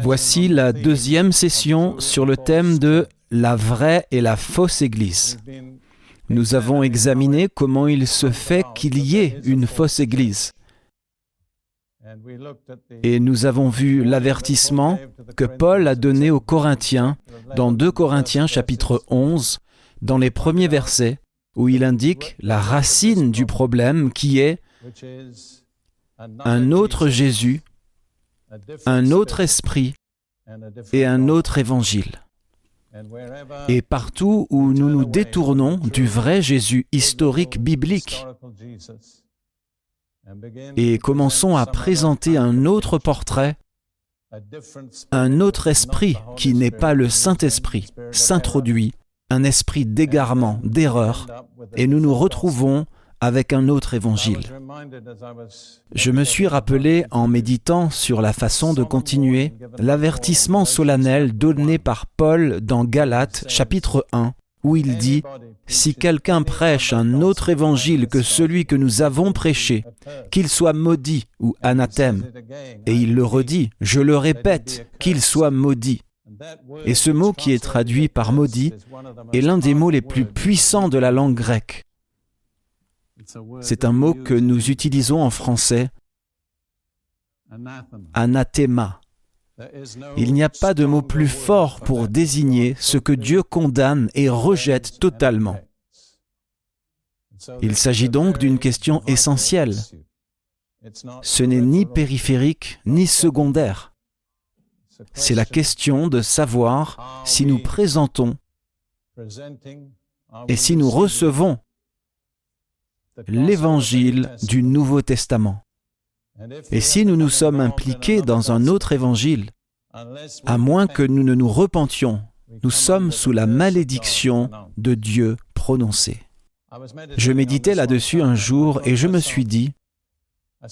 Voici la deuxième session sur le thème de la vraie et la fausse Église. Nous avons examiné comment il se fait qu'il y ait une fausse Église. Et nous avons vu l'avertissement que Paul a donné aux Corinthiens dans 2 Corinthiens chapitre 11, dans les premiers versets, où il indique la racine du problème qui est un autre Jésus, un autre esprit et un autre évangile. Et partout où nous nous détournons du vrai Jésus historique biblique et commençons à présenter un autre portrait, un autre esprit qui n'est pas le Saint-Esprit s'introduit, un esprit d'égarement, d'erreur, et nous nous retrouvons avec un autre évangile. Je me suis rappelé en méditant sur la façon de continuer l'avertissement solennel donné par Paul dans Galates chapitre 1, où il dit, Si quelqu'un prêche un autre évangile que celui que nous avons prêché, qu'il soit maudit ou anathème, et il le redit, je le répète, qu'il soit maudit. Et ce mot qui est traduit par maudit est l'un des mots les plus puissants de la langue grecque. C'est un mot que nous utilisons en français, anathema. Il n'y a pas de mot plus fort pour désigner ce que Dieu condamne et rejette totalement. Il s'agit donc d'une question essentielle. Ce n'est ni périphérique ni secondaire. C'est la question de savoir si nous présentons et si nous recevons l'évangile du Nouveau Testament. Et si nous nous sommes impliqués dans un autre évangile, à moins que nous ne nous repentions, nous sommes sous la malédiction de Dieu prononcée. Je méditais là-dessus un jour et je me suis dit,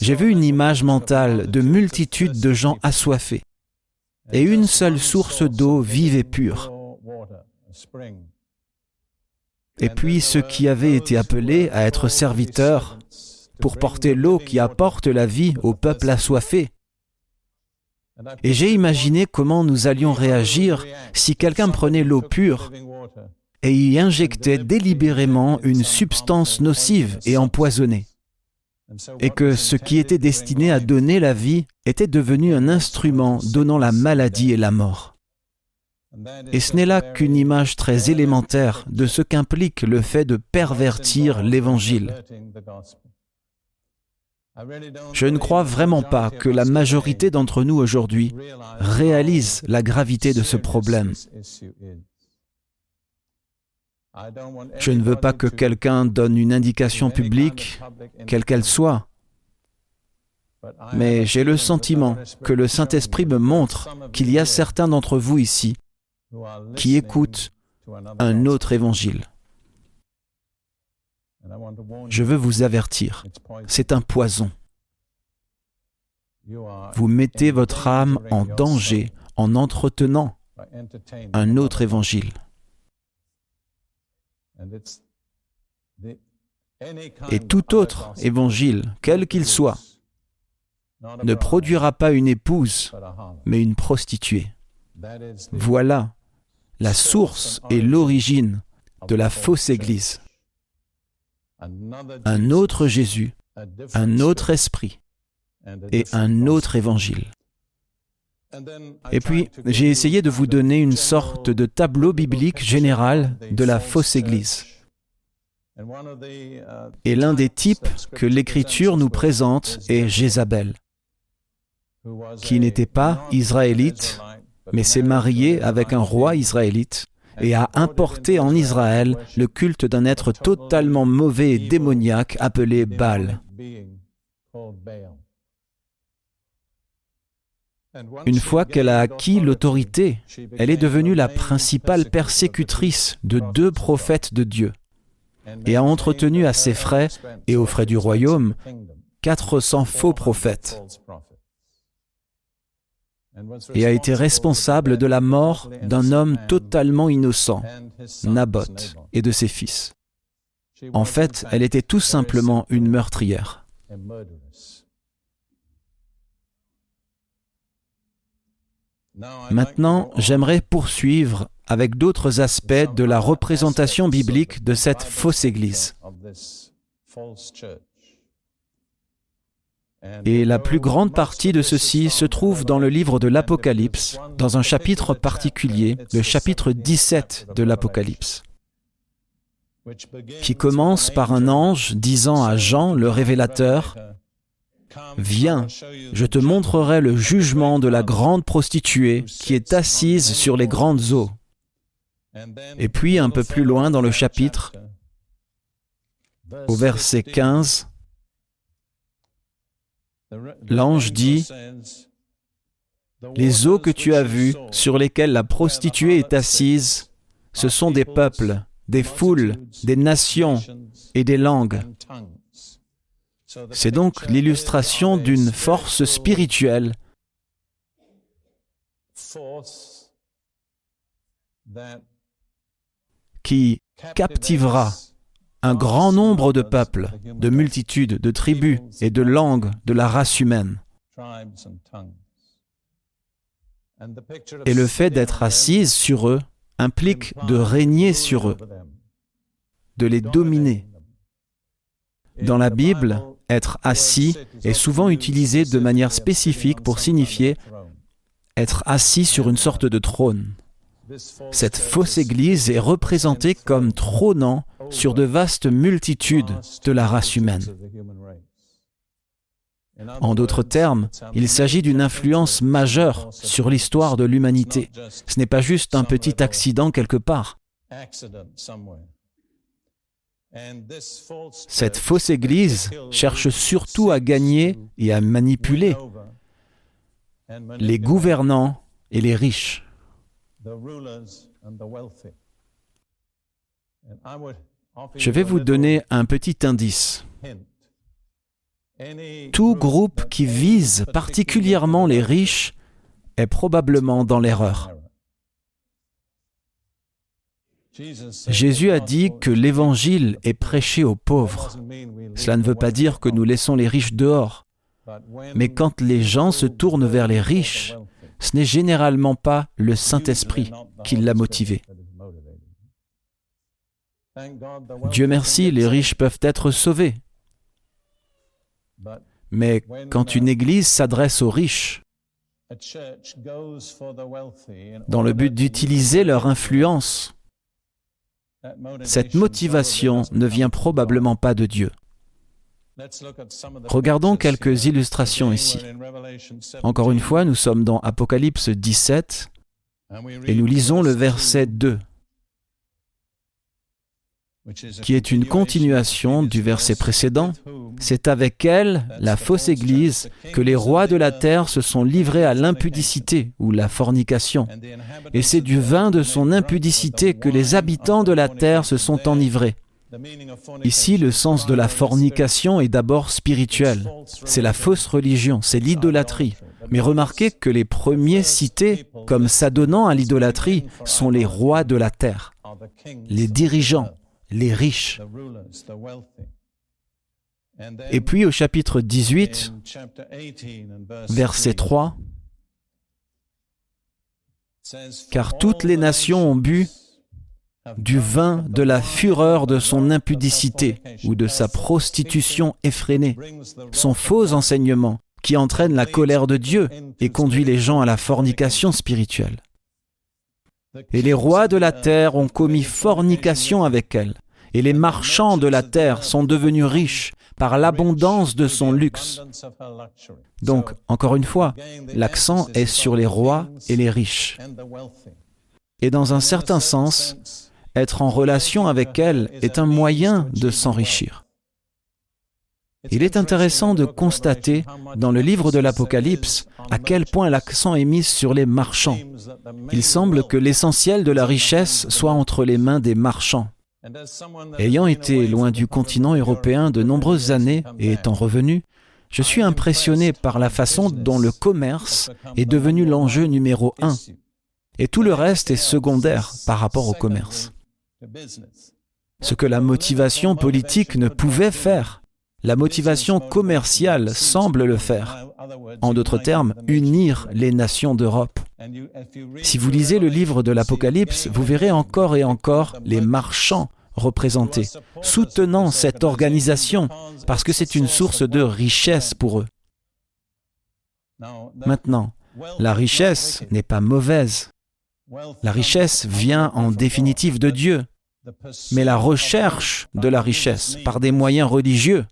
j'ai vu une image mentale de multitudes de gens assoiffés et une seule source d'eau vive et pure. Et puis ceux qui avaient été appelés à être serviteurs pour porter l'eau qui apporte la vie au peuple assoiffé. Et j'ai imaginé comment nous allions réagir si quelqu'un prenait l'eau pure et y injectait délibérément une substance nocive et empoisonnée, et que ce qui était destiné à donner la vie était devenu un instrument donnant la maladie et la mort. Et ce n'est là qu'une image très élémentaire de ce qu'implique le fait de pervertir l'Évangile. Je ne crois vraiment pas que la majorité d'entre nous aujourd'hui réalise la gravité de ce problème. Je ne veux pas que quelqu'un donne une indication publique, quelle qu'elle soit, mais j'ai le sentiment que le Saint-Esprit me montre qu'il y a certains d'entre vous ici qui écoutent un autre évangile. Je veux vous avertir, c'est un poison. Vous mettez votre âme en danger en entretenant un autre évangile. Et tout autre évangile, quel qu'il soit, ne produira pas une épouse, mais une prostituée. Voilà la source et l'origine de la fausse Église. Un autre Jésus, un autre esprit et un autre évangile. Et puis, j'ai essayé de vous donner une sorte de tableau biblique général de la fausse Église. Et l'un des types que l'Écriture nous présente est Jézabel, qui n'était pas israélite, mais s'est marié avec un roi israélite et a importé en Israël le culte d'un être totalement mauvais et démoniaque appelé Baal. Une fois qu'elle a acquis l'autorité, elle est devenue la principale persécutrice de deux prophètes de Dieu et a entretenu à ses frais et aux frais du royaume 400 faux prophètes et a été responsable de la mort d'un homme totalement innocent, Naboth, et de ses fils. En fait, elle était tout simplement une meurtrière. Maintenant, j'aimerais poursuivre avec d'autres aspects de la représentation biblique de cette fausse Église. Et la plus grande partie de ceci se trouve dans le livre de l'Apocalypse, dans un chapitre particulier, le chapitre 17 de l'Apocalypse, qui commence par un ange disant à Jean, le révélateur, Viens, je te montrerai le jugement de la grande prostituée qui est assise sur les grandes eaux. Et puis un peu plus loin dans le chapitre, au verset 15, l'ange dit, Les eaux que tu as vues, sur lesquelles la prostituée est assise, ce sont des peuples, des foules, des nations et des langues. C'est donc l'illustration d'une force spirituelle qui captivera un grand nombre de peuples, de multitudes, de tribus et de langues de la race humaine. Et le fait d'être assise sur eux implique de régner sur eux, de les dominer. Dans la Bible, être assis est souvent utilisé de manière spécifique pour signifier être assis sur une sorte de trône. Cette fausse Église est représentée comme trônant sur de vastes multitudes de la race humaine. En d'autres termes, il s'agit d'une influence majeure sur l'histoire de l'humanité. Ce n'est pas juste un petit accident quelque part. Cette fausse Église cherche surtout à gagner et à manipuler les gouvernants et les riches. Je vais vous donner un petit indice. Tout groupe qui vise particulièrement les riches est probablement dans l'erreur. Jésus a dit que l'évangile est prêché aux pauvres. Cela ne veut pas dire que nous laissons les riches dehors. Mais quand les gens se tournent vers les riches, ce n'est généralement pas le Saint-Esprit qui l'a motivé. Dieu merci, les riches peuvent être sauvés. Mais quand une Église s'adresse aux riches, dans le but d'utiliser leur influence, cette motivation ne vient probablement pas de Dieu. Regardons quelques illustrations ici. Encore une fois, nous sommes dans Apocalypse 17 et nous lisons le verset 2 qui est une continuation du verset précédent. C'est avec elle, la fausse Église, que les rois de la terre se sont livrés à l'impudicité ou la fornication. Et c'est du vin de son impudicité que les habitants de la terre se sont enivrés. Ici, le sens de la fornication est d'abord spirituel. C'est la fausse religion, c'est l'idolâtrie. Mais remarquez que les premiers cités comme s'adonnant à l'idolâtrie sont les rois de la terre, les dirigeants, les riches. Et puis au chapitre 18, verset 3, Car toutes les nations ont bu du vin de la fureur de son impudicité ou de sa prostitution effrénée, son faux enseignement qui entraîne la colère de Dieu et conduit les gens à la fornication spirituelle. Et les rois de la terre ont commis fornication avec elle, et les marchands de la terre sont devenus riches par l'abondance de son luxe. Donc, encore une fois, l'accent est sur les rois et les riches. Et dans un certain sens, être en relation avec elle est un moyen de s'enrichir. Il est intéressant de constater dans le livre de l'Apocalypse à quel point l'accent est mis sur les marchands. Il semble que l'essentiel de la richesse soit entre les mains des marchands. Ayant été loin du continent européen de nombreuses années et étant revenu, je suis impressionné par la façon dont le commerce est devenu l'enjeu numéro un, et tout le reste est secondaire par rapport au commerce. Ce que la motivation politique ne pouvait faire, la motivation commerciale semble le faire. En d'autres termes, unir les nations d'Europe. Si vous lisez le livre de l'Apocalypse, vous verrez encore et encore les marchands représentés, soutenant cette organisation, parce que c'est une source de richesse pour eux. Maintenant, la richesse n'est pas mauvaise. La richesse vient en définitive de Dieu, mais la recherche de la richesse par des moyens religieux,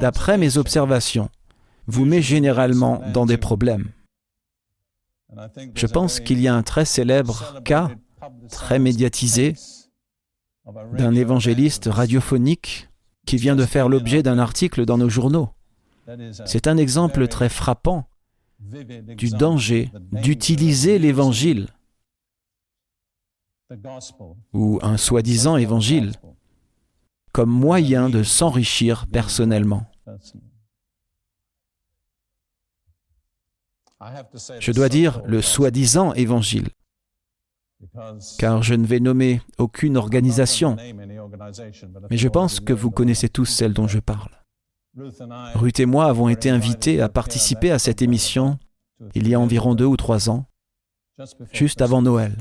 d'après mes observations, vous met généralement dans des problèmes. Je pense qu'il y a un très célèbre cas, très médiatisé, d'un évangéliste radiophonique qui vient de faire l'objet d'un article dans nos journaux. C'est un exemple très frappant du danger d'utiliser l'évangile ou un soi-disant évangile comme moyen de s'enrichir personnellement. Je dois dire le soi-disant évangile, car je ne vais nommer aucune organisation, mais je pense que vous connaissez tous celle dont je parle. Ruth et moi avons été invités à participer à cette émission il y a environ deux ou trois ans, juste avant Noël.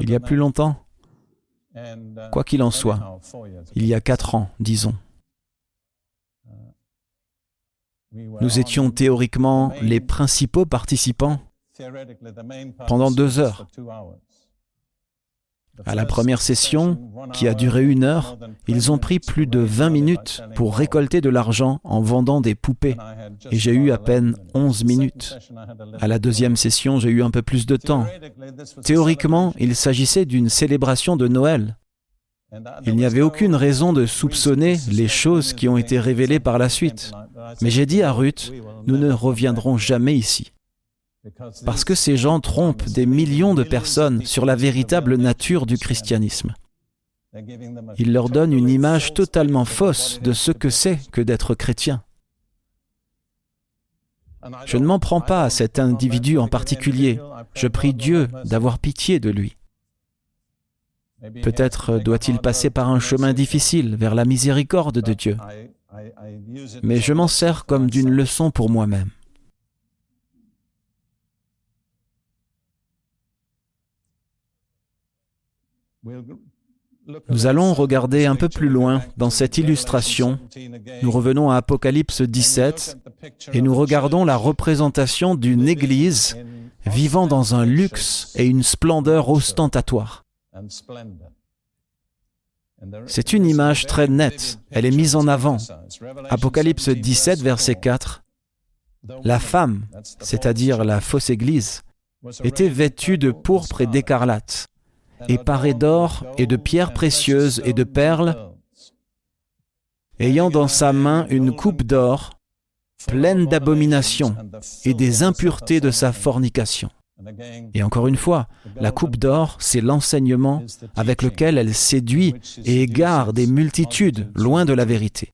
Il y a plus longtemps Quoi qu'il en soit, il y a quatre ans, disons. Nous étions théoriquement les principaux participants pendant deux heures. À la première session, qui a duré une heure, ils ont pris plus de 20 minutes pour récolter de l'argent en vendant des poupées. Et j'ai eu à peine 11 minutes. À la deuxième session, j'ai eu un peu plus de temps. Théoriquement, il s'agissait d'une célébration de Noël. Il n'y avait aucune raison de soupçonner les choses qui ont été révélées par la suite. Mais j'ai dit à Ruth, nous ne reviendrons jamais ici. Parce que ces gens trompent des millions de personnes sur la véritable nature du christianisme. Ils leur donnent une image totalement fausse de ce que c'est que d'être chrétien. Je ne m'en prends pas à cet individu en particulier. Je prie Dieu d'avoir pitié de lui. Peut-être doit-il passer par un chemin difficile vers la miséricorde de Dieu. Mais je m'en sers comme d'une leçon pour moi-même. Nous allons regarder un peu plus loin dans cette illustration. Nous revenons à Apocalypse 17 et nous regardons la représentation d'une Église vivant dans un luxe et une splendeur ostentatoire. C'est une image très nette, elle est mise en avant. Apocalypse 17, verset 4. La femme, c'est-à-dire la fausse Église, était vêtue de pourpre et d'écarlate et paré d'or et de pierres précieuses et de perles, ayant dans sa main une coupe d'or pleine d'abominations et des impuretés de sa fornication. Et encore une fois, la coupe d'or, c'est l'enseignement avec lequel elle séduit et égare des multitudes loin de la vérité.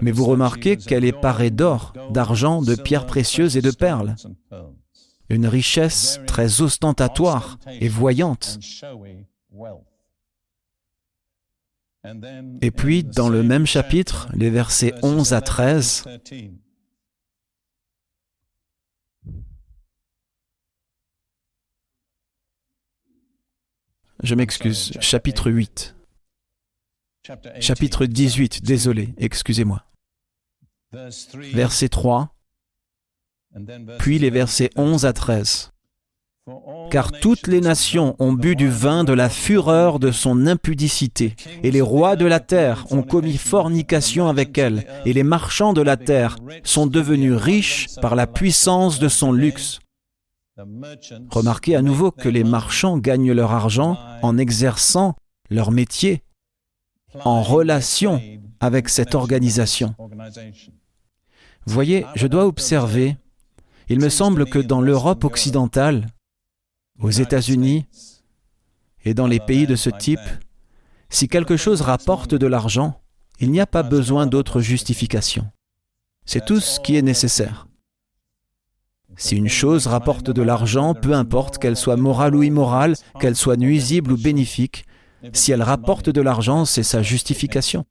Mais vous remarquez qu'elle est parée d'or, d'argent, de pierres précieuses et de perles une richesse très ostentatoire et voyante. Et puis, dans le même chapitre, les versets 11 à 13, je m'excuse, chapitre 8. Chapitre 18, désolé, excusez-moi. Verset 3 puis les versets 11 à 13. Car toutes les nations ont bu du vin de la fureur de son impudicité, et les rois de la terre ont commis fornication avec elle, et les marchands de la terre sont devenus riches par la puissance de son luxe. Remarquez à nouveau que les marchands gagnent leur argent en exerçant leur métier, en relation avec cette organisation. Voyez, je dois observer il me semble que dans l'Europe occidentale, aux États-Unis et dans les pays de ce type, si quelque chose rapporte de l'argent, il n'y a pas besoin d'autre justification. C'est tout ce qui est nécessaire. Si une chose rapporte de l'argent, peu importe qu'elle soit morale ou immorale, qu'elle soit nuisible ou bénéfique, si elle rapporte de l'argent, c'est sa justification.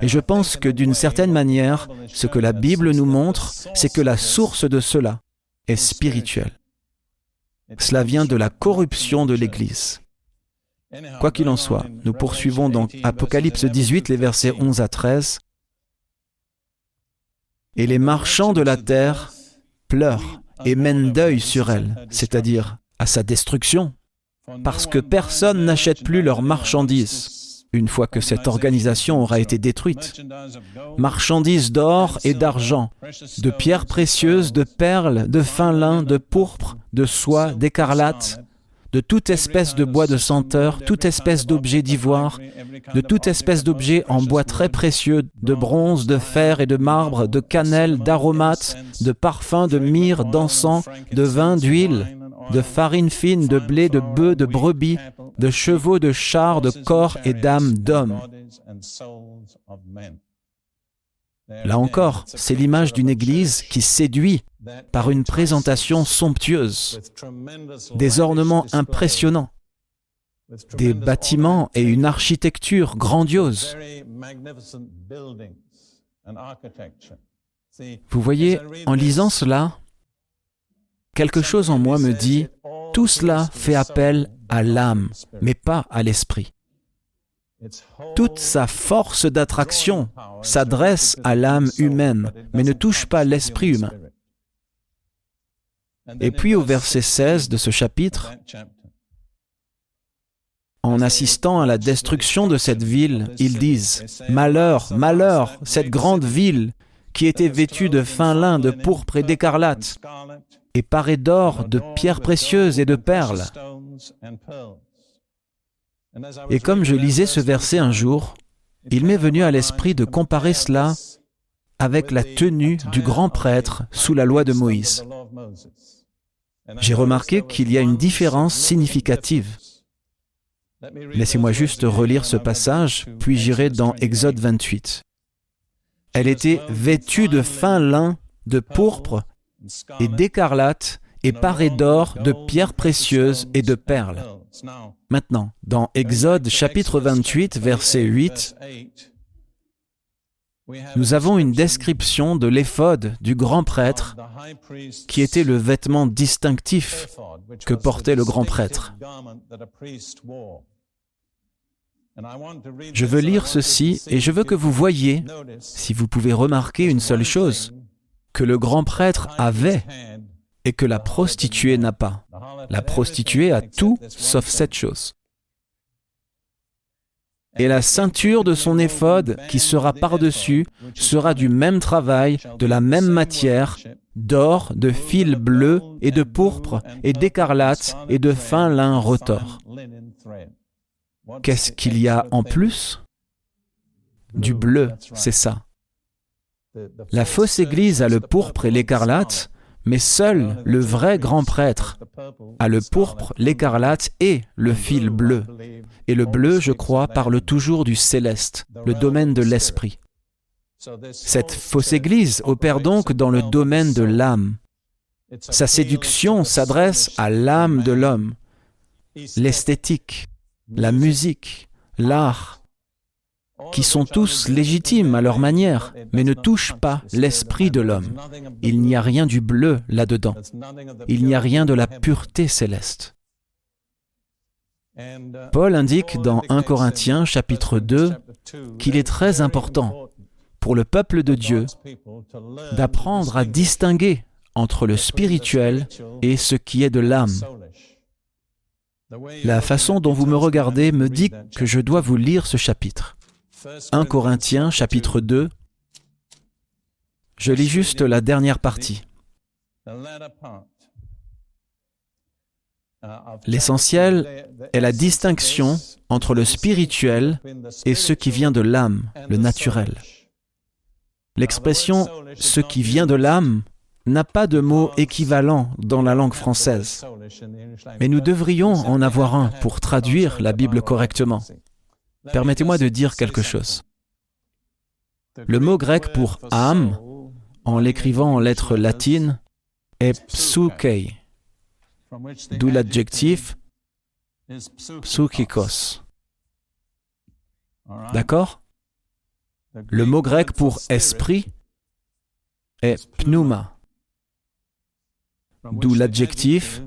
Et je pense que d'une certaine manière, ce que la Bible nous montre, c'est que la source de cela est spirituelle. Cela vient de la corruption de l'Église. Quoi qu'il en soit, nous poursuivons donc Apocalypse 18, les versets 11 à 13. Et les marchands de la terre pleurent et mènent deuil sur elle, c'est-à-dire à sa destruction, parce que personne n'achète plus leurs marchandises. Une fois que cette organisation aura été détruite. Marchandises d'or et d'argent, de pierres précieuses, de perles, de fin lin, de pourpre, de soie, d'écarlate, de toute espèce de bois de senteur, toute espèce d'objet d'ivoire, de toute espèce d'objet en bois très précieux, de bronze, de fer et de marbre, de cannelle, d'aromates, de parfums, de myrrhe, d'encens, de vin, d'huile, de farine fine, de blé, de bœufs, de brebis, de chevaux, de chars, de corps et d'âmes d'hommes. Là encore, c'est l'image d'une Église qui séduit par une présentation somptueuse, des ornements impressionnants, des bâtiments et une architecture grandiose. Vous voyez, en lisant cela, quelque chose en moi me dit, tout cela fait appel à l'âme, mais pas à l'esprit. Toute sa force d'attraction s'adresse à l'âme humaine, mais ne touche pas l'esprit humain. Et puis au verset 16 de ce chapitre, en assistant à la destruction de cette ville, ils disent ⁇ Malheur, malheur, cette grande ville qui était vêtue de fin lin, de pourpre et d'écarlate, et parée d'or, de pierres précieuses et de perles. Et comme je lisais ce verset un jour, il m'est venu à l'esprit de comparer cela avec la tenue du grand prêtre sous la loi de Moïse. J'ai remarqué qu'il y a une différence significative. Laissez-moi juste relire ce passage, puis j'irai dans Exode 28. Elle était vêtue de fin lin, de pourpre et d'écarlate, et parée d'or, de pierres précieuses et de perles. Maintenant, dans Exode chapitre 28, verset 8, nous avons une description de l'éphode du grand prêtre qui était le vêtement distinctif que portait le grand prêtre. Je veux lire ceci et je veux que vous voyiez, si vous pouvez remarquer une seule chose, que le grand prêtre avait et que la prostituée n'a pas. La prostituée a tout sauf cette chose et la ceinture de son éphode qui sera par-dessus sera du même travail, de la même matière, d'or, de fil bleu et de pourpre et d'écarlate et de fin lin retors. Qu'est-ce qu'il y a en plus? Du bleu, c'est ça. La fausse Église a le pourpre et l'écarlate, mais seul le vrai grand prêtre a le pourpre, l'écarlate et le fil bleu. Et le bleu, je crois, parle toujours du céleste, le domaine de l'esprit. Cette fausse Église opère donc dans le domaine de l'âme. Sa séduction s'adresse à l'âme de l'homme, l'esthétique, la musique, l'art, qui sont tous légitimes à leur manière, mais ne touchent pas l'esprit de l'homme. Il n'y a rien du bleu là-dedans. Il n'y a rien de la pureté céleste. Paul indique dans 1 Corinthiens chapitre 2 qu'il est très important pour le peuple de Dieu d'apprendre à distinguer entre le spirituel et ce qui est de l'âme. La façon dont vous me regardez me dit que je dois vous lire ce chapitre. 1 Corinthiens chapitre 2. Je lis juste la dernière partie. L'essentiel est la distinction entre le spirituel et ce qui vient de l'âme, le naturel. L'expression ce qui vient de l'âme n'a pas de mot équivalent dans la langue française, mais nous devrions en avoir un pour traduire la Bible correctement. Permettez-moi de dire quelque chose. Le mot grec pour âme, en l'écrivant en lettres latines, est psuke, d'où l'adjectif psychikos. D'accord? Le mot grec pour esprit est pneuma, d'où l'adjectif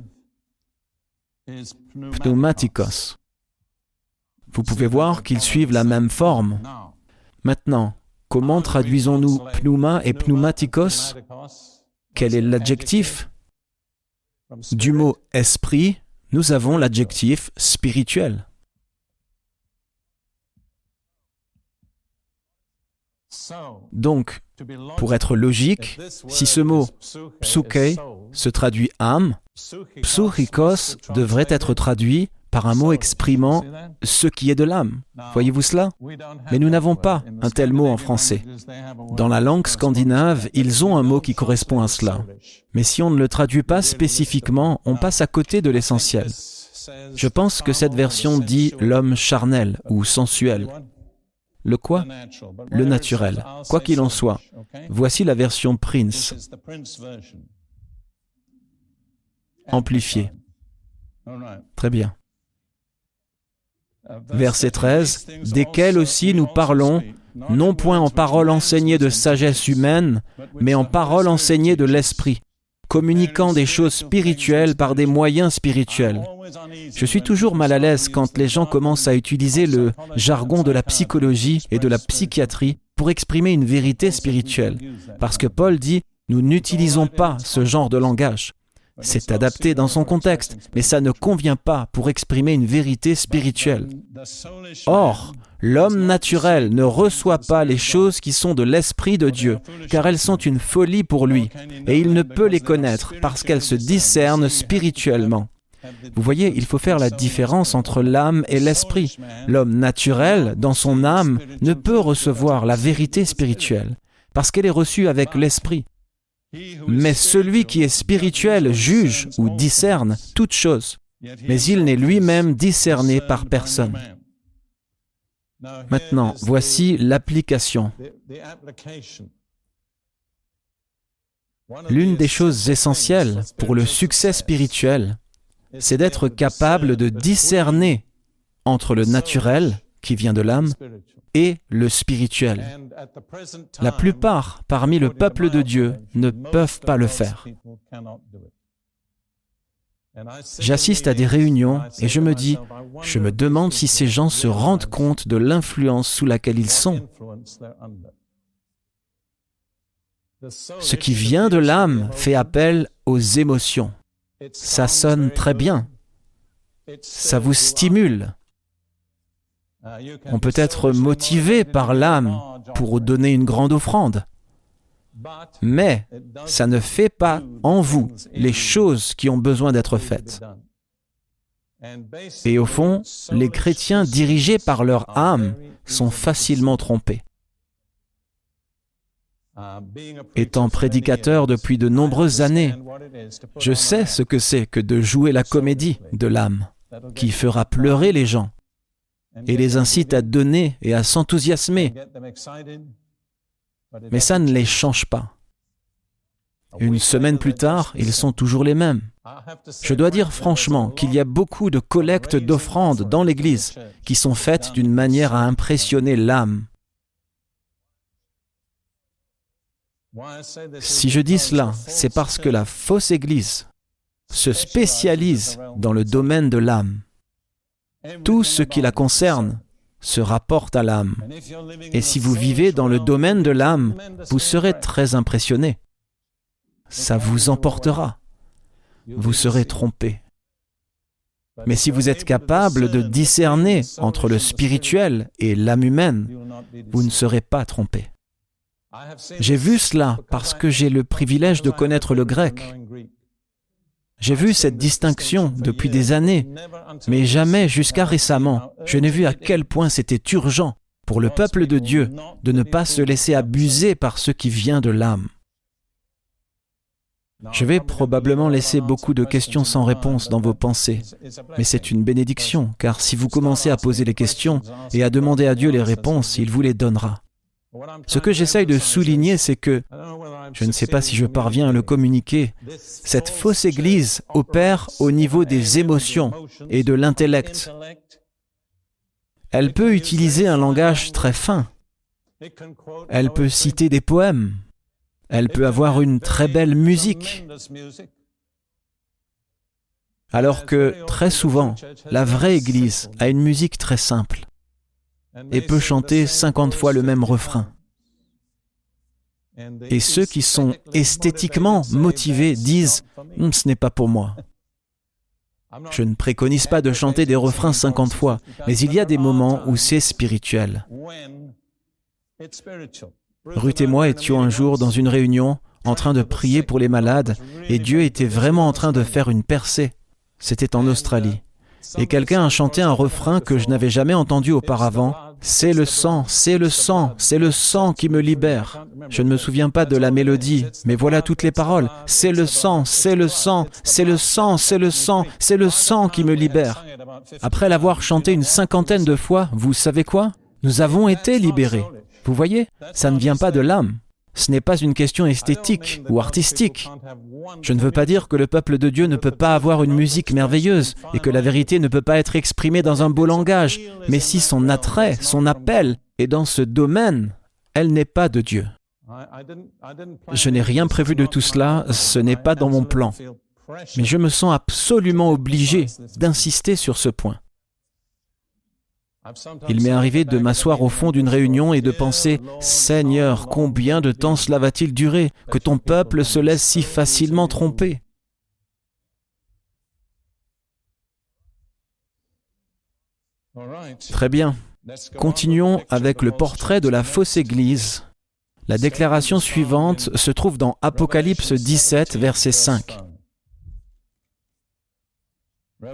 pneumatikos. Vous pouvez voir qu'ils suivent la même forme. Maintenant, comment traduisons-nous pneuma et pneumatikos Quel est l'adjectif? Du mot esprit, nous avons l'adjectif spirituel. Donc, pour être logique, si ce mot psuke se traduit âme, psuchikos devrait être traduit par un mot exprimant ce qui est de l'âme. Voyez-vous cela? Mais nous n'avons pas un tel mot en français. Dans la langue scandinave, ils ont un mot qui correspond à cela. Mais si on ne le traduit pas spécifiquement, on passe à côté de l'essentiel. Je pense que cette version dit l'homme charnel ou sensuel. Le quoi? Le naturel. Quoi qu'il en soit, voici la version Prince, amplifiée. Très bien. Verset 13, desquels aussi nous parlons, non point en paroles enseignées de sagesse humaine, mais en paroles enseignées de l'Esprit, communiquant des choses spirituelles par des moyens spirituels. Je suis toujours mal à l'aise quand les gens commencent à utiliser le jargon de la psychologie et de la psychiatrie pour exprimer une vérité spirituelle, parce que Paul dit, nous n'utilisons pas ce genre de langage. C'est adapté dans son contexte, mais ça ne convient pas pour exprimer une vérité spirituelle. Or, l'homme naturel ne reçoit pas les choses qui sont de l'Esprit de Dieu, car elles sont une folie pour lui, et il ne peut les connaître parce qu'elles se discernent spirituellement. Vous voyez, il faut faire la différence entre l'âme et l'esprit. L'homme naturel, dans son âme, ne peut recevoir la vérité spirituelle, parce qu'elle est reçue avec l'esprit. Mais celui qui est spirituel juge ou discerne toute chose, mais il n'est lui-même discerné par personne. Maintenant, voici l'application. L'une des choses essentielles pour le succès spirituel, c'est d'être capable de discerner entre le naturel, qui vient de l'âme, et le spirituel. La plupart parmi le peuple de Dieu ne peuvent pas le faire. J'assiste à des réunions et je me dis, je me demande si ces gens se rendent compte de l'influence sous laquelle ils sont. Ce qui vient de l'âme fait appel aux émotions. Ça sonne très bien. Ça vous stimule. On peut être motivé par l'âme pour donner une grande offrande, mais ça ne fait pas en vous les choses qui ont besoin d'être faites. Et au fond, les chrétiens dirigés par leur âme sont facilement trompés. Étant prédicateur depuis de nombreuses années, je sais ce que c'est que de jouer la comédie de l'âme, qui fera pleurer les gens et les incite à donner et à s'enthousiasmer. Mais ça ne les change pas. Une semaine plus tard, ils sont toujours les mêmes. Je dois dire franchement qu'il y a beaucoup de collectes d'offrandes dans l'Église qui sont faites d'une manière à impressionner l'âme. Si je dis cela, c'est parce que la fausse Église se spécialise dans le domaine de l'âme. Tout ce qui la concerne se rapporte à l'âme. Et si vous vivez dans le domaine de l'âme, vous serez très impressionné. Ça vous emportera. Vous serez trompé. Mais si vous êtes capable de discerner entre le spirituel et l'âme humaine, vous ne serez pas trompé. J'ai vu cela parce que j'ai le privilège de connaître le grec. J'ai vu cette distinction depuis des années, mais jamais jusqu'à récemment, je n'ai vu à quel point c'était urgent pour le peuple de Dieu de ne pas se laisser abuser par ce qui vient de l'âme. Je vais probablement laisser beaucoup de questions sans réponse dans vos pensées, mais c'est une bénédiction, car si vous commencez à poser les questions et à demander à Dieu les réponses, il vous les donnera. Ce que j'essaye de souligner, c'est que, je ne sais pas si je parviens à le communiquer, cette fausse Église opère au niveau des émotions et de l'intellect. Elle peut utiliser un langage très fin, Elle peut citer des poèmes. Elle peut avoir une très belle musique. Alors que très souvent, la vraie Église a une musique très simple et peut chanter 50 fois le même refrain. Et ceux qui sont esthétiquement motivés disent ⁇ Ce n'est pas pour moi ⁇ Je ne préconise pas de chanter des refrains 50 fois, mais il y a des moments où c'est spirituel. Ruth et moi étions un jour dans une réunion en train de prier pour les malades et Dieu était vraiment en train de faire une percée. C'était en Australie. Et quelqu'un a chanté un refrain que je n'avais jamais entendu auparavant c'est le sang, c'est le sang, c'est le sang qui me libère. Je ne me souviens pas de la mélodie, mais voilà toutes les paroles. C'est le sang, c'est le sang, c'est le sang, c'est le sang, c'est le sang qui me libère. Après l'avoir chanté une cinquantaine de fois, vous savez quoi? Nous avons été libérés. Vous voyez? Ça ne vient pas de l'âme. Ce n'est pas une question esthétique ou artistique. Je ne veux pas dire que le peuple de Dieu ne peut pas avoir une musique merveilleuse et que la vérité ne peut pas être exprimée dans un beau langage, mais si son attrait, son appel est dans ce domaine, elle n'est pas de Dieu. Je n'ai rien prévu de tout cela, ce n'est pas dans mon plan. Mais je me sens absolument obligé d'insister sur ce point. Il m'est arrivé de m'asseoir au fond d'une réunion et de penser Seigneur, combien de temps cela va-t-il durer que ton peuple se laisse si facilement tromper Très bien. Continuons avec le portrait de la fausse Église. La déclaration suivante se trouve dans Apocalypse 17, verset 5.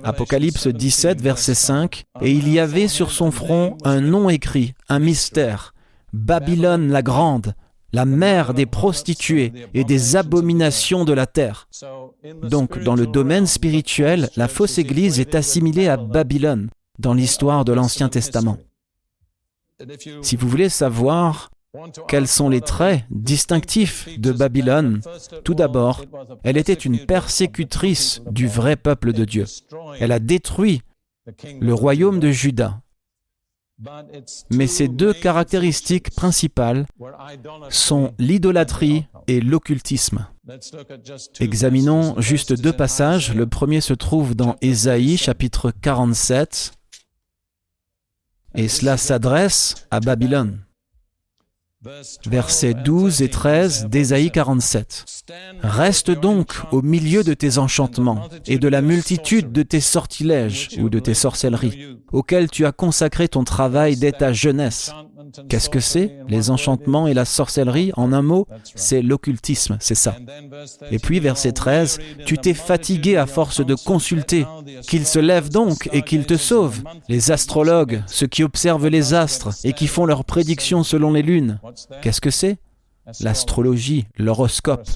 Apocalypse 17, verset 5, Et il y avait sur son front un nom écrit, un mystère, Babylone la grande, la mère des prostituées et des abominations de la terre. Donc, dans le domaine spirituel, la fausse Église est assimilée à Babylone dans l'histoire de l'Ancien Testament. Si vous voulez savoir quels sont les traits distinctifs de Babylone? Tout d'abord, elle était une persécutrice du vrai peuple de Dieu. Elle a détruit le royaume de Juda. Mais ces deux caractéristiques principales sont l'idolâtrie et l'occultisme. Examinons juste deux passages. Le premier se trouve dans Ésaïe chapitre 47 et cela s'adresse à Babylone versets 12 et 13 d'Ésaïe 47. Reste donc au milieu de tes enchantements et de la multitude de tes sortilèges ou de tes sorcelleries, auxquels tu as consacré ton travail dès ta jeunesse. Qu'est-ce que c'est Les enchantements et la sorcellerie, en un mot, c'est l'occultisme, c'est ça. Et puis, verset 13, Tu t'es fatigué à force de consulter, qu'il se lève donc et qu'il te sauve. Les astrologues, ceux qui observent les astres et qui font leurs prédictions selon les lunes. Qu'est-ce que c'est L'astrologie, l'horoscope.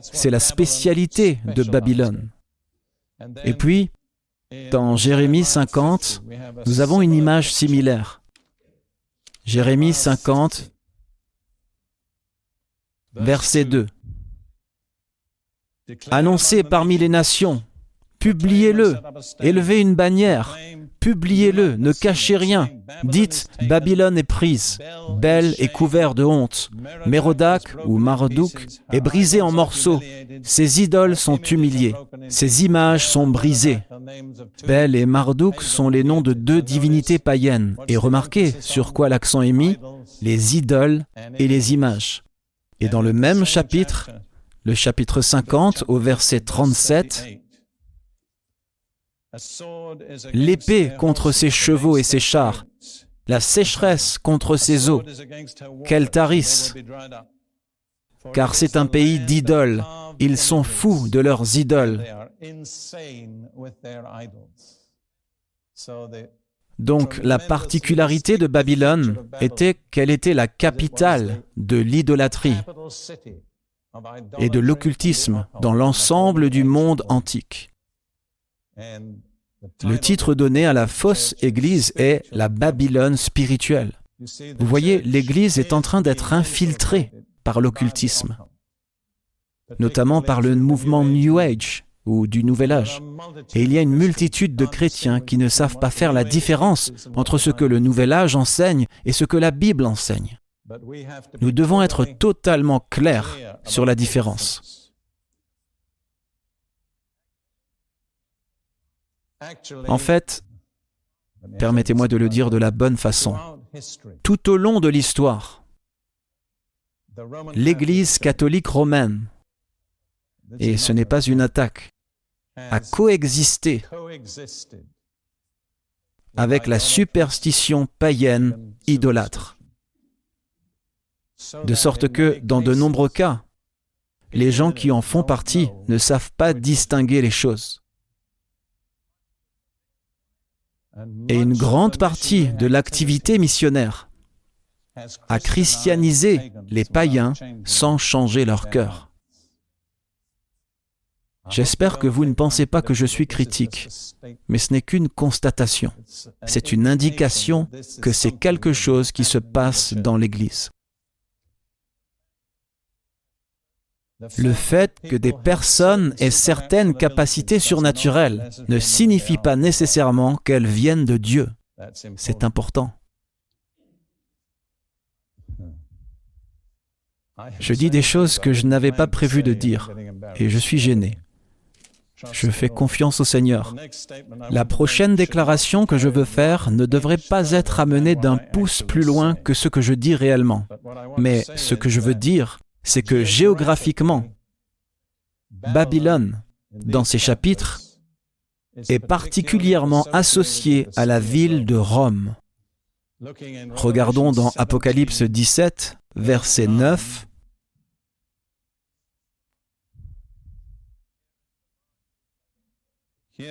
C'est la spécialité de Babylone. Et puis, dans Jérémie 50, nous avons une image similaire. Jérémie 50, verset 2. Annoncez parmi les nations, publiez-le, élevez une bannière, publiez-le, ne cachez rien. Dites, Babylone est prise, Belle est couverte de honte. Mérodac ou Marduk est brisé en morceaux. Ses idoles sont humiliées, ses images sont brisées. Belle et Marduk sont les noms de deux divinités païennes. Et remarquez sur quoi l'accent est mis, les idoles et les images. Et dans le même chapitre, le chapitre 50 au verset 37, l'épée contre ses chevaux et ses chars, la sécheresse contre ses eaux. Quel tarisse Car c'est un pays d'idoles. Ils sont fous de leurs idoles. Donc la particularité de Babylone était qu'elle était la capitale de l'idolâtrie et de l'occultisme dans l'ensemble du monde antique. Le titre donné à la fausse Église est la Babylone spirituelle. Vous voyez, l'Église est en train d'être infiltrée par l'occultisme, notamment par le mouvement New Age ou du Nouvel Âge. Et il y a une multitude de chrétiens qui ne savent pas faire la différence entre ce que le Nouvel Âge enseigne et ce que la Bible enseigne. Nous devons être totalement clairs sur la différence. En fait, permettez-moi de le dire de la bonne façon, tout au long de l'histoire, l'Église catholique romaine, et ce n'est pas une attaque, a coexisté avec la superstition païenne idolâtre. De sorte que, dans de nombreux cas, les gens qui en font partie ne savent pas distinguer les choses. Et une grande partie de l'activité missionnaire a christianisé les païens sans changer leur cœur. J'espère que vous ne pensez pas que je suis critique, mais ce n'est qu'une constatation. C'est une indication que c'est quelque chose qui se passe dans l'Église. Le fait que des personnes aient certaines capacités surnaturelles ne signifie pas nécessairement qu'elles viennent de Dieu. C'est important. Je dis des choses que je n'avais pas prévu de dire et je suis gêné. Je fais confiance au Seigneur. La prochaine déclaration que je veux faire ne devrait pas être amenée d'un pouce plus loin que ce que je dis réellement. Mais ce que je veux dire, c'est que géographiquement, Babylone, dans ces chapitres, est particulièrement associée à la ville de Rome. Regardons dans Apocalypse 17, verset 9.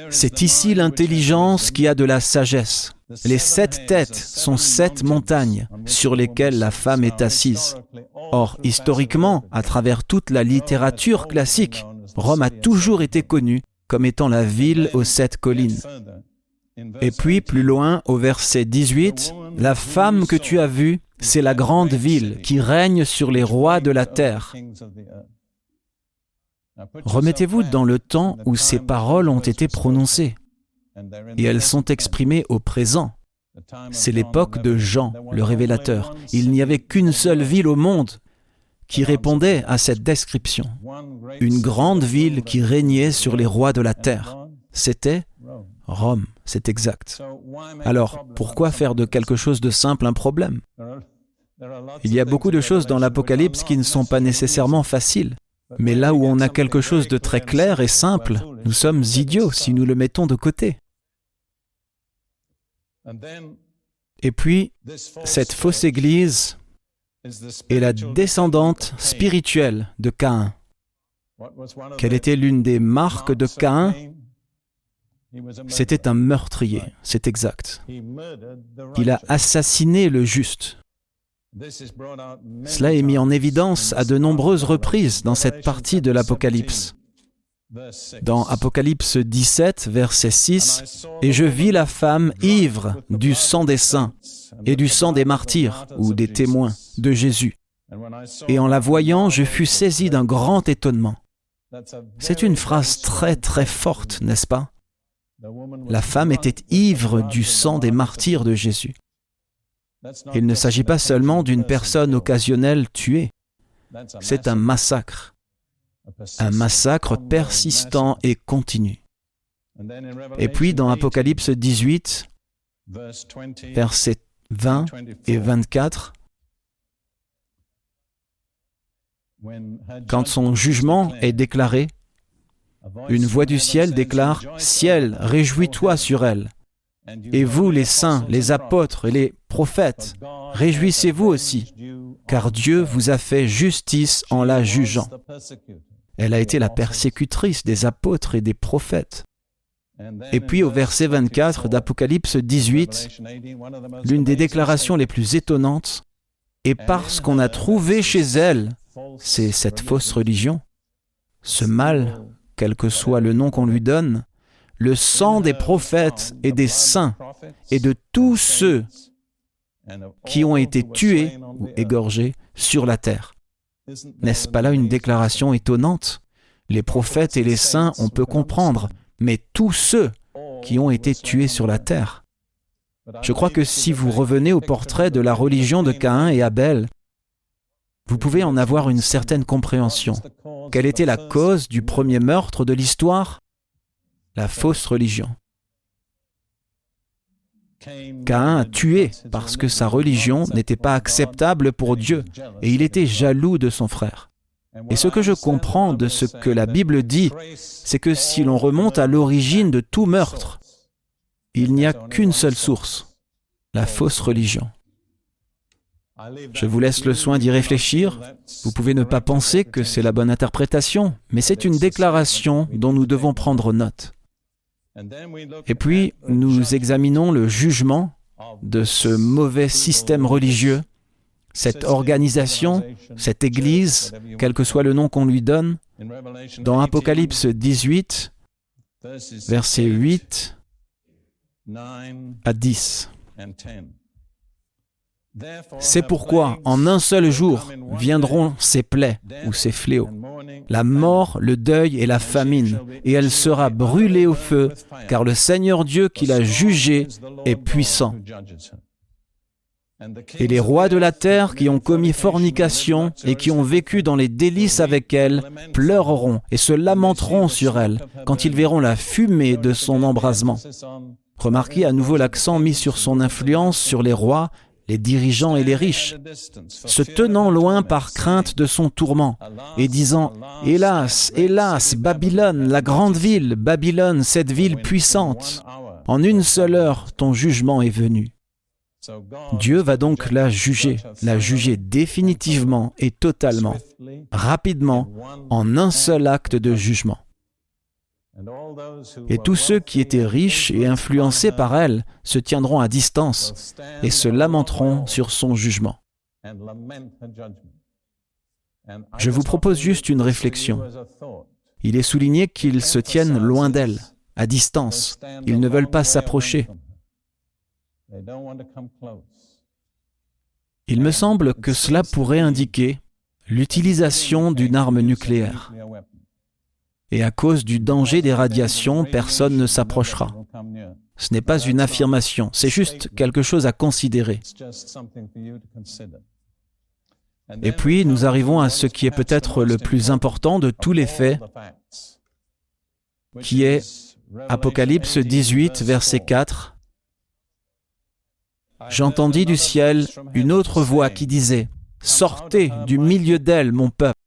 C'est ici l'intelligence qui a de la sagesse. Les sept têtes sont sept montagnes sur lesquelles la femme est assise. Or, historiquement, à travers toute la littérature classique, Rome a toujours été connue comme étant la ville aux sept collines. Et puis, plus loin, au verset 18, La femme que tu as vue, c'est la grande ville qui règne sur les rois de la terre. Remettez-vous dans le temps où ces paroles ont été prononcées, et elles sont exprimées au présent. C'est l'époque de Jean, le révélateur. Il n'y avait qu'une seule ville au monde qui répondait à cette description. Une grande ville qui régnait sur les rois de la terre. C'était Rome, c'est exact. Alors, pourquoi faire de quelque chose de simple un problème? Il y a beaucoup de choses dans l'Apocalypse qui ne sont pas nécessairement faciles. Mais là où on a quelque chose de très clair et simple, nous sommes idiots si nous le mettons de côté. Et puis, cette fausse Église est la descendante spirituelle de Caïn. Quelle était l'une des marques de Caïn C'était un meurtrier, c'est exact. Il a assassiné le juste. Cela est mis en évidence à de nombreuses reprises dans cette partie de l'Apocalypse. Dans Apocalypse 17, verset 6, Et je vis la femme ivre du sang des saints et du sang des martyrs ou des témoins de Jésus. Et en la voyant, je fus saisi d'un grand étonnement. C'est une phrase très très forte, n'est-ce pas? La femme était ivre du sang des martyrs de Jésus. Il ne s'agit pas seulement d'une personne occasionnelle tuée, c'est un massacre, un massacre persistant et continu. Et puis dans Apocalypse 18, versets 20 et 24, quand son jugement est déclaré, une voix du ciel déclare ⁇ Ciel, réjouis-toi sur elle !⁇ et vous, les saints, les apôtres et les prophètes, réjouissez-vous aussi, car Dieu vous a fait justice en la jugeant. Elle a été la persécutrice des apôtres et des prophètes. Et puis au verset 24 d'Apocalypse 18, l'une des déclarations les plus étonnantes, et parce qu'on a trouvé chez elle, c'est cette fausse religion, ce mal, quel que soit le nom qu'on lui donne, le sang des prophètes et des saints et de tous ceux qui ont été tués ou égorgés sur la terre. N'est-ce pas là une déclaration étonnante? Les prophètes et les saints, on peut comprendre, mais tous ceux qui ont été tués sur la terre. Je crois que si vous revenez au portrait de la religion de Caïn et Abel, vous pouvez en avoir une certaine compréhension. Quelle était la cause du premier meurtre de l'histoire? La fausse religion. Caïn a tué parce que sa religion n'était pas acceptable pour Dieu et il était jaloux de son frère. Et ce que je comprends de ce que la Bible dit, c'est que si l'on remonte à l'origine de tout meurtre, il n'y a qu'une seule source, la fausse religion. Je vous laisse le soin d'y réfléchir. Vous pouvez ne pas penser que c'est la bonne interprétation, mais c'est une déclaration dont nous devons prendre note. Et puis, nous examinons le jugement de ce mauvais système religieux, cette organisation, cette Église, quel que soit le nom qu'on lui donne. Dans Apocalypse 18, versets 8 à 10. C'est pourquoi en un seul jour viendront ces plaies ou ces fléaux, la mort, le deuil et la famine, et elle sera brûlée au feu, car le Seigneur Dieu qui l'a jugée est puissant. Et les rois de la terre qui ont commis fornication et qui ont vécu dans les délices avec elle pleureront et se lamenteront sur elle quand ils verront la fumée de son embrasement. Remarquez à nouveau l'accent mis sur son influence sur les rois les dirigeants et les riches, se tenant loin par crainte de son tourment, et disant, Hélas, hélas, Babylone, la grande ville, Babylone, cette ville puissante, en une seule heure ton jugement est venu. Dieu va donc la juger, la juger définitivement et totalement, rapidement, en un seul acte de jugement. Et tous ceux qui étaient riches et influencés par elle se tiendront à distance et se lamenteront sur son jugement. Je vous propose juste une réflexion. Il est souligné qu'ils se tiennent loin d'elle, à distance. Ils ne veulent pas s'approcher. Il me semble que cela pourrait indiquer l'utilisation d'une arme nucléaire et à cause du danger des radiations, personne ne s'approchera. Ce n'est pas une affirmation, c'est juste quelque chose à considérer. Et puis, nous arrivons à ce qui est peut-être le plus important de tous les faits, qui est Apocalypse 18, verset 4. J'entendis du ciel une autre voix qui disait, Sortez du milieu d'elle, mon peuple